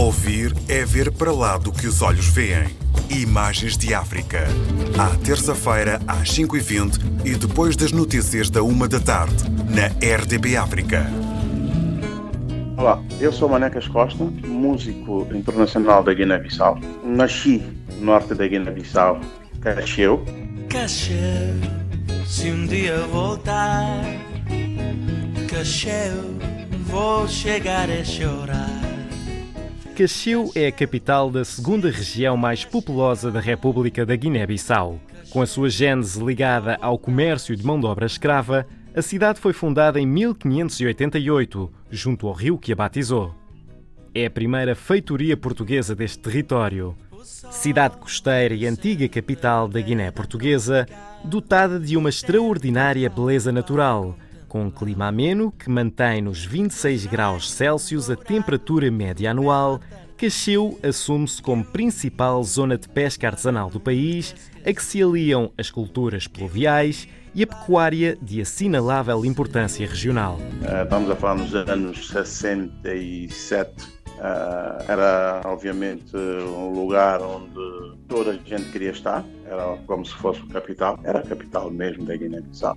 Ouvir é ver para lá do que os olhos veem. Imagens de África. À terça-feira, às 5h20 e depois das notícias da 1 da tarde, na RDB África. Olá, eu sou Manecas Costa, músico internacional da Guiné-Bissau. Nasci no norte da Guiné-Bissau, Cacheu. Cacheu, se um dia voltar, Cacheu, vou chegar a chorar. Cacheu é a capital da segunda região mais populosa da República da Guiné-Bissau. Com a sua gênese ligada ao comércio de mão de obra escrava, a cidade foi fundada em 1588, junto ao rio que a batizou. É a primeira feitoria portuguesa deste território. Cidade costeira e antiga capital da Guiné Portuguesa, dotada de uma extraordinária beleza natural, com um clima ameno que mantém nos 26 graus Celsius a temperatura média anual, Cacheu assume-se como principal zona de pesca artesanal do país, a que se aliam as culturas pluviais e a pecuária de assinalável importância regional. Eh, estamos a falar nos anos 67. Eh, era, obviamente, um lugar onde toda a gente queria estar. Era como se fosse a capital. Era a capital mesmo da Guiné-Bissau.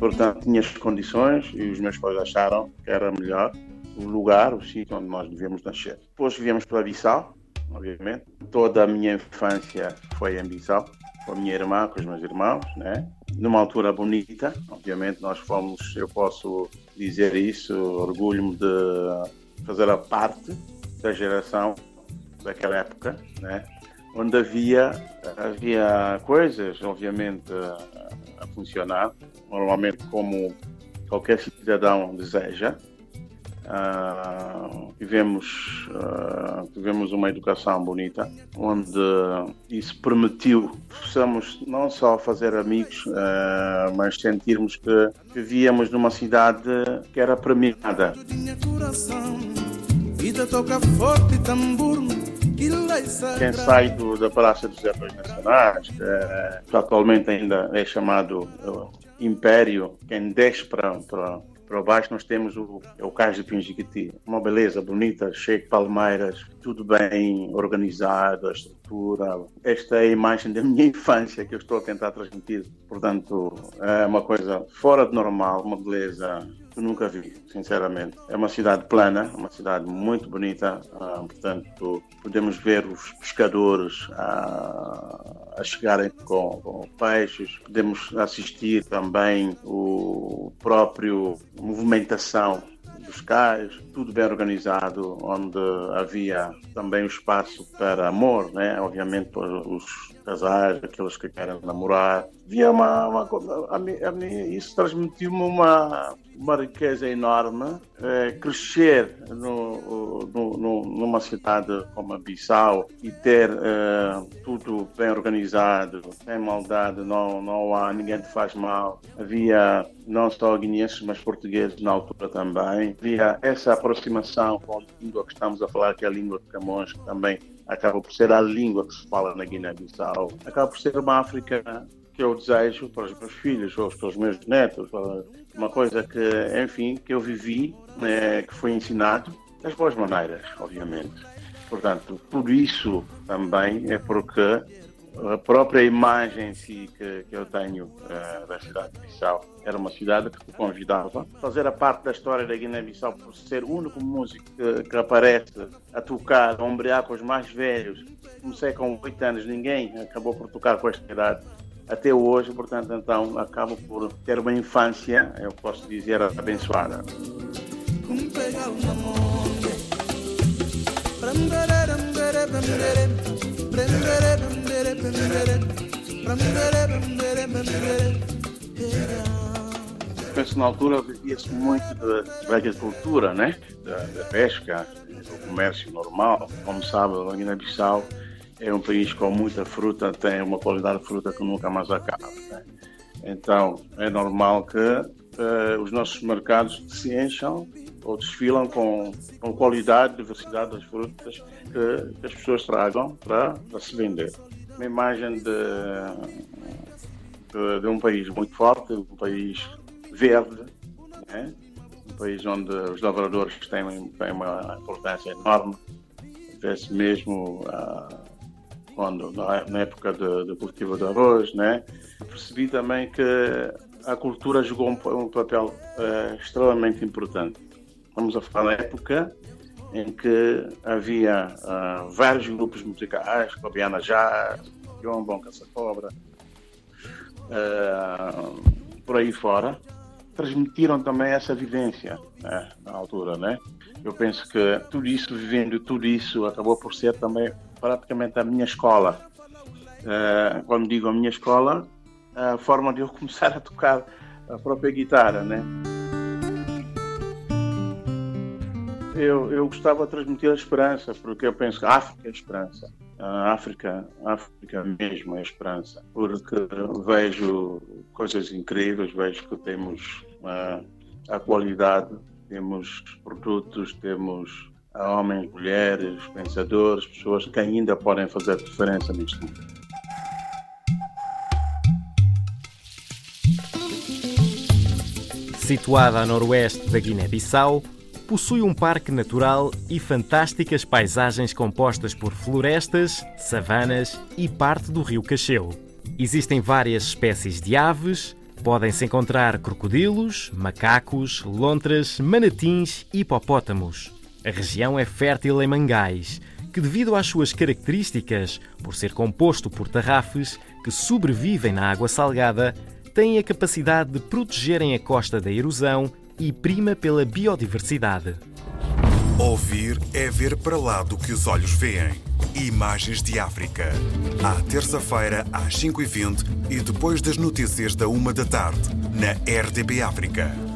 Portanto, tinha as condições e os meus pais acharam que era melhor o lugar, o sítio onde nós devíamos nascer. Depois viemos para Bissau, obviamente. Toda a minha infância foi em Bissau, com a minha irmã, com os meus irmãos, né? Numa altura bonita, obviamente nós fomos, eu posso dizer isso, orgulho-me de fazer a parte da geração daquela época, né? Onde havia, havia coisas, obviamente, a, funcionar, normalmente como qualquer cidadão deseja, Uh, tivemos, uh, tivemos uma educação bonita, onde isso permitiu possamos não só fazer amigos, uh, mas sentirmos que vivíamos numa cidade que era premiada. Quem sai do, da Palácio dos Heróis Nacionais, que atualmente ainda é chamado Império, quem desce para, para para baixo nós temos o, é o Cais de Pinjiquiti. Uma beleza bonita, cheio de palmeiras, tudo bem organizado, a estrutura. Esta é a imagem da minha infância que eu estou a tentar transmitir. Portanto, é uma coisa fora de normal, uma beleza que nunca vi, sinceramente. É uma cidade plana, uma cidade muito bonita, uh, portanto, podemos ver os pescadores uh, a chegarem com, com, peixes, podemos assistir também o próprio movimentação dos cais, tudo bem organizado, onde havia também o espaço para amor, né? obviamente para os casais, aqueles que querem namorar. Havia uma, uma, a mim, a mim isso transmitiu-me uma, uma riqueza enorme. É, crescer no, no, no, numa cidade como a Bissau e ter é, tudo bem organizado, sem maldade, não, não há ninguém te faz mal. Havia não só guineenses, mas portugueses na altura também. Havia essa aproximação com a língua que estamos a falar, que é a língua de Camões, que também acaba por ser a língua que se fala na Guiné-Bissau. Acaba por ser uma África que eu desejo para os meus filhos ou para os meus netos, uma coisa que, enfim, que eu vivi, né, que foi ensinado das boas maneiras, obviamente. Portanto, por isso também é porque a própria imagem que, que eu tenho uh, da cidade de Bissau era uma cidade que te convidava a fazer a parte da história da Guiné-Bissau por ser o único músico que, que, aparece a tocar, a ombrear com os mais velhos. Comecei com oito anos, ninguém acabou por tocar com esta idade até hoje, portanto, então acabo por ter uma infância, eu posso dizer, abençoada. Penso na altura vivia-se muito da agricultura, né? Da, da, pesca, do comércio normal. Como sabe, a Guiné-Bissau é um país com muita fruta, tem uma qualidade de fruta que nunca mais acaba. Né? Então, é normal que uh, os nossos mercados se encham ou desfilam com, com qualidade, diversidade das frutas que, que as pessoas tragam para, para se vender. Uma imagem de, de, de, um país muito forte, um país verde, né? um país onde os lavradores têm, têm uma importância enorme. Vê-se mesmo ah, quando, na época de cultivo de arroz, né? percebi também que a cultura jogou um, um papel uh, extremamente importante. Vamos a falar na época em que havia uh, vários grupos musicais, Cobiana Jazz, Bom Caça-Cobra, uh, por aí fora, transmitiram também essa vivência né, na altura, né? Eu penso que tudo isso, vivendo tudo isso, acabou por ser também praticamente a minha escola. Uh, quando digo a minha escola, a forma de eu começar a tocar a própria guitarra, né? Eu, eu gostava de transmitir a esperança, porque eu penso que a África é a esperança. A África, a África mesmo é a esperança, porque vejo coisas incríveis, vejo que temos uh, a qualidade, temos produtos, temos homens, mulheres, pensadores, pessoas que ainda podem fazer diferença neste mundo. Situada a noroeste da Guiné-Bissau, possui um parque natural e fantásticas paisagens compostas por florestas, savanas e parte do rio Cacheu. Existem várias espécies de aves, podem-se encontrar crocodilos, macacos, lontras, manatins e hipopótamos. A região é fértil em mangais, que, devido às suas características, por ser composto por tarrafes que sobrevivem na água salgada, têm a capacidade de protegerem a costa da erosão e prima pela biodiversidade. Ouvir é ver para lá do que os olhos veem. Imagens de África. À terça-feira, às 5h20 e depois das notícias da 1 da tarde, na RDB África.